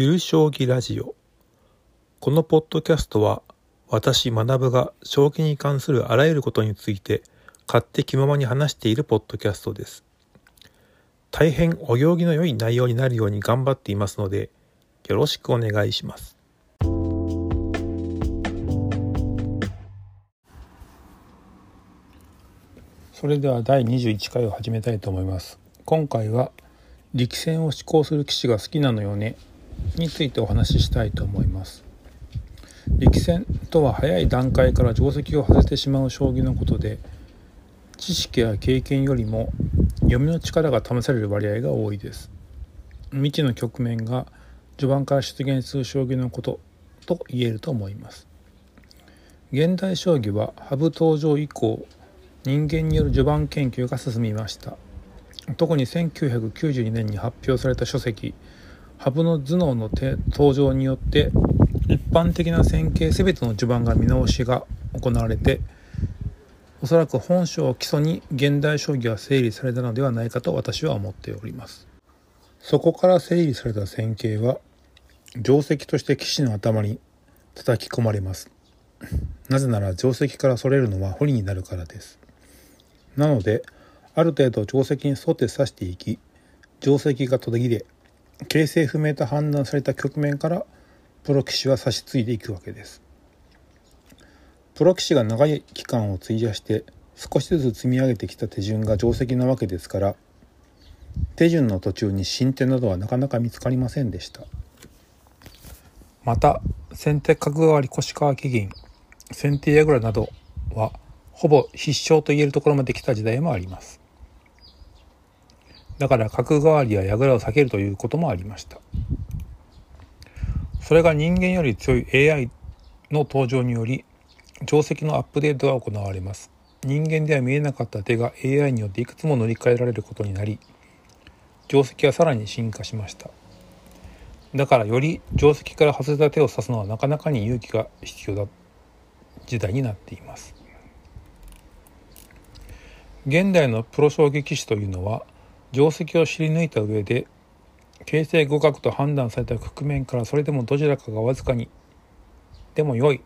ゆる将棋ラジオ。このポッドキャストは私学が将棋に関するあらゆることについて勝手気ままに話しているポッドキャストです。大変お行儀の良い内容になるように頑張っていますのでよろしくお願いします。それでは第21回を始めたいと思います。今回は力戦を思考する棋士が好きなのよね。についてお話ししたいと思います。力戦とは早い段階から定石を外せてしまう将棋のことで知識や経験よりも読みの力が試される割合が多いです。未知の局面が序盤から出現する将棋のことと言えると思います。現代将棋は羽生登場以降人間による序盤研究が進みました。特に1992年に発表された書籍羽生の頭脳の登場によって一般的な線形全ての序盤が見直しが行われておそらく本書を基礎に現代将棋は整理されたのではないかと私は思っております。そこから整理された線形は定石として棋士の頭に叩き込まれます。なぜなら定石からそれるのは不利になるからです。なのである程度定石に沿って指していき定石が途切れ形勢不明と判断された局面からプロ棋士は指し継いでいくわけですプロ棋士が長い期間を費やして少しずつ積み上げてきた手順が定石なわけですから手順の途中に進展などはなかなか見つかりませんでしたまた先手角換わり腰川木銀先手矢倉などはほぼ必勝と言えるところまで来た時代もあります。だから角換わりや櫓を避けるということもありました。それが人間より強い AI の登場により定石のアップデートが行われます。人間では見えなかった手が AI によっていくつも乗り換えられることになり定石はさらに進化しましただからより定石から外れた手を指すのはなかなかに勇気が必要だ時代になっています現代のプロ将棋棋士というのは定石を知り抜いた上で形勢互角と判断された局面からそれでもどちらかがわずかにでも良い。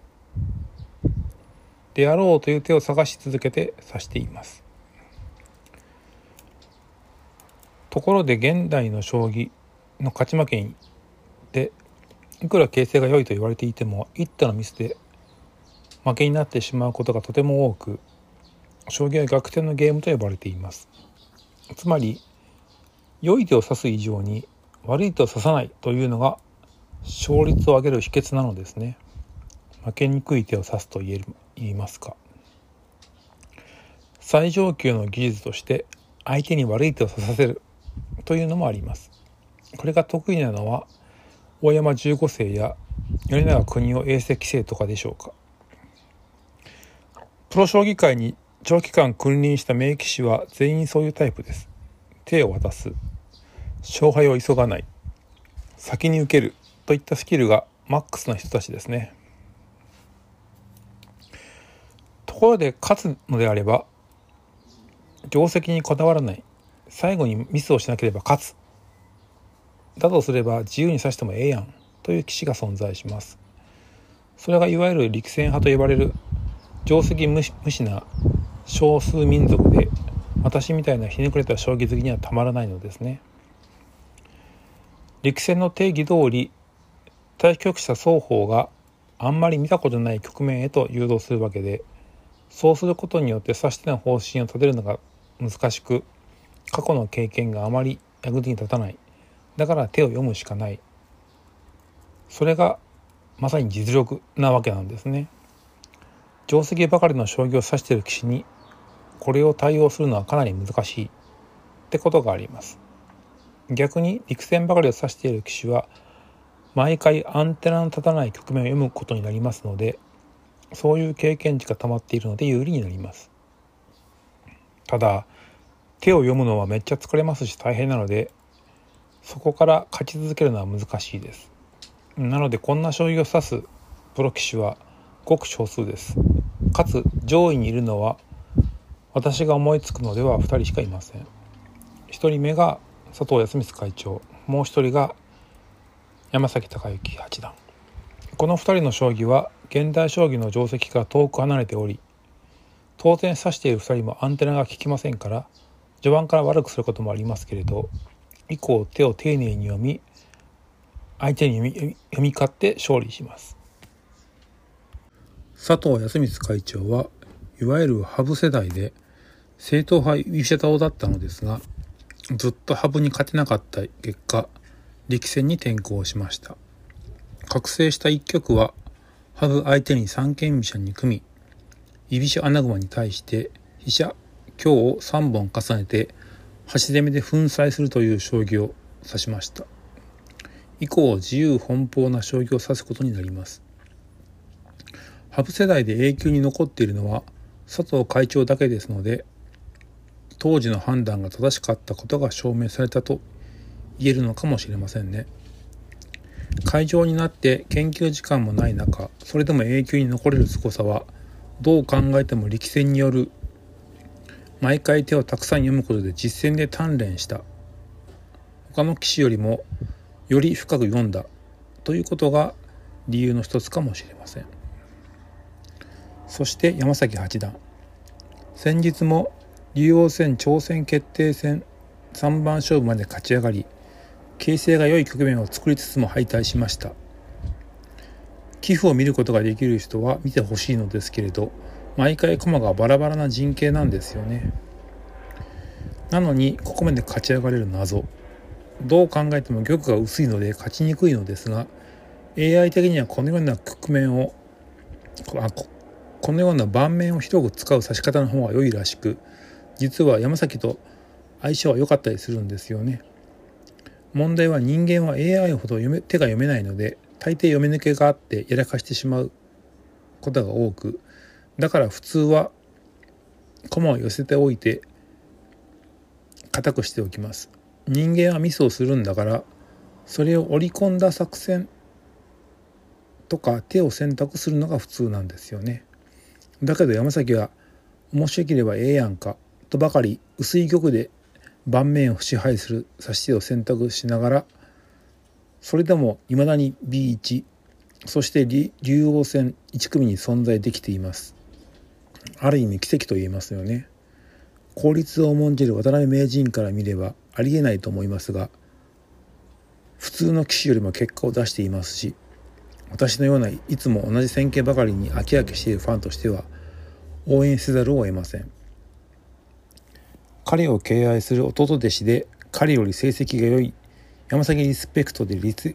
であろうという手を探し続けて指しています。ところで現代の将棋の勝ち負けでいくら形勢が良いと言われていても一手のミスで負けになってしまうことがとても多く将棋は逆転のゲームと呼ばれています。つまり良い手を指す以上に悪い手を指さないというのが勝率を上げる秘訣なのですね負けにくい手を指すと言える言いますか最上級の技術として相手に悪い手を指させるというのもありますこれが得意なのは大山15世や米長国夫永世棋聖とかでしょうかプロ将棋界に長期間君臨した名棋士は全員そういうタイプです。手を渡す。勝敗を急がない。先に受ける。といったスキルがマックスな人たちですね。ところで勝つのであれば定石にこだわらない最後にミスをしなければ勝つだとすれば自由に指してもええやんという棋士が存在しますそれがいわゆる陸戦派と呼ばれる定石無視な少数民族で私みたいなひねくれた将棋好きにはたまらないのですね。陸戦の定義通り対局者双方があんまり見たことない局面へと誘導するわけでそうすることによって指し手の方針を立てるのが難しく過去の経験があまり役に立たない。だから手を読むしかない。それがまさに実力なわけなんですね。定石ばかりの将棋を指している棋士にこれを対応するのはかなり難しいってことがあります。逆に陸戦ばかりを指している棋士は毎回アンテナの立たない局面を読むことになりますのでそういう経験値が溜まっているので有利になります。ただ手を読むのはめっちゃ疲れますし大変なのでそこから勝ち続けるのは難しいです。なのでこんな将棋を指すプロ棋士はごく少数です。かつ上位にいるのは私が思いつくのでは2人しかいません。1人目が佐藤康光会長もう1人が山崎隆之八段。この2人の将棋は現代将棋の定石から遠く離れており当然指している2人もアンテナが効きませんから序盤から悪くすることもありますけれど以降手を丁寧に読み相手に読み読み勝って勝利します。佐藤康光会長はいわゆる羽生世代で正統派居飛車党だったのですがずっと羽生に勝てなかった結果力戦に転向しました。覚醒した一局は羽生相手に三間飛車に組み居飛車穴熊に対して飛車強を3本重ねて端攻めで粉砕するという将棋を指しました。以降自由奔放な将棋を指すことになります。羽生世代で永久に残っているのは佐藤会長だけですので当時の判断が正しかったことが証明されたと言えるのかもしれませんね。会場になって研究時間もない中それでも永久に残れる凄さはどう考えても力戦による。毎回手をたくさん読むことで実践で鍛錬した。他の棋士よりもより深く読んだ。ということが理由の一つかもしれません。そして山崎八段。先日も竜王戦挑戦決定戦3番勝負まで勝ち上がり形勢が良い局面を作りつつも敗退しました。寄付を見ることができる人は見てほしいのですけれど毎回駒がバラバラな陣形なんですよね。なのにここまで勝ち上がれる謎。どう考えても玉が薄いので勝ちにくいのですが AI 的にはこのような局面をあこのような盤面を広く使う指し方の方が良いらしく実は山崎と相性は良かったりするんですよね。問題は人間は AI ほど読め手が読めないので大抵読み抜けがあってやらかしてしまうことが多くだから普通は駒を寄せておいて硬くしておきます。人間はミスをするんだからそれを織り込んだ作戦とか手を選択するのが普通なんですよね。だけど山崎は面白ければええやんか。とばかり薄い玉で盤面を支配する指し手を選択しながらそれでも未だに B1 そして竜王戦1組に存在できています。ある意味奇跡と言えますよね。効率を重んじる渡辺名人から見ればありえないと思いますが普通の棋士よりも結果を出していますし私のようないつも同じ戦型ばかりに飽き飽きしているファンとしては応援せざるを得ません。彼を敬愛する弟弟子で彼より成績が良い。山崎リスペクトで力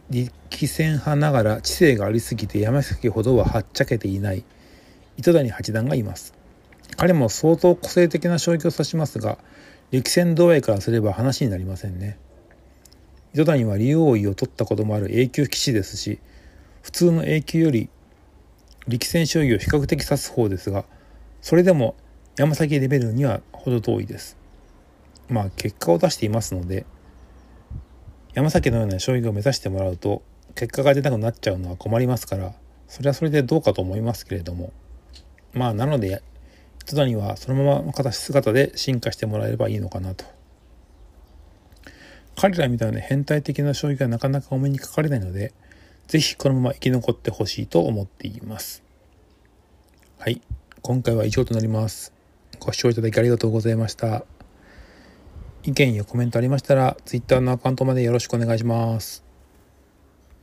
戦派ながら知性がありすぎて山崎ほどははっちゃけていない。糸谷八段がいます。彼も相当個性的な将棋を指しますが力戦同愛からすれば話になりませんね。糸谷は竜王位を取ったこともある A 級棋士ですし普通の A 級より力戦将棋を比較的指す方ですがそれでも山崎レベルには程遠いです。まあ結果を出していますので山崎のような将棋を目指してもらうと結果が出なくなっちゃうのは困りますからそれはそれでどうかと思いますけれども。まあなので糸谷はそのままの形姿で進化してもらえればいいのかなと。彼らみたいな変態的な将棋がなかなかお目にかかれないので是非このまま生き残ってほしいと思っています。はい。今回は以上となります。ご視聴いただきありがとうございました。意見やコメントありましたら Twitter のアカウントまでよろしくお願いします。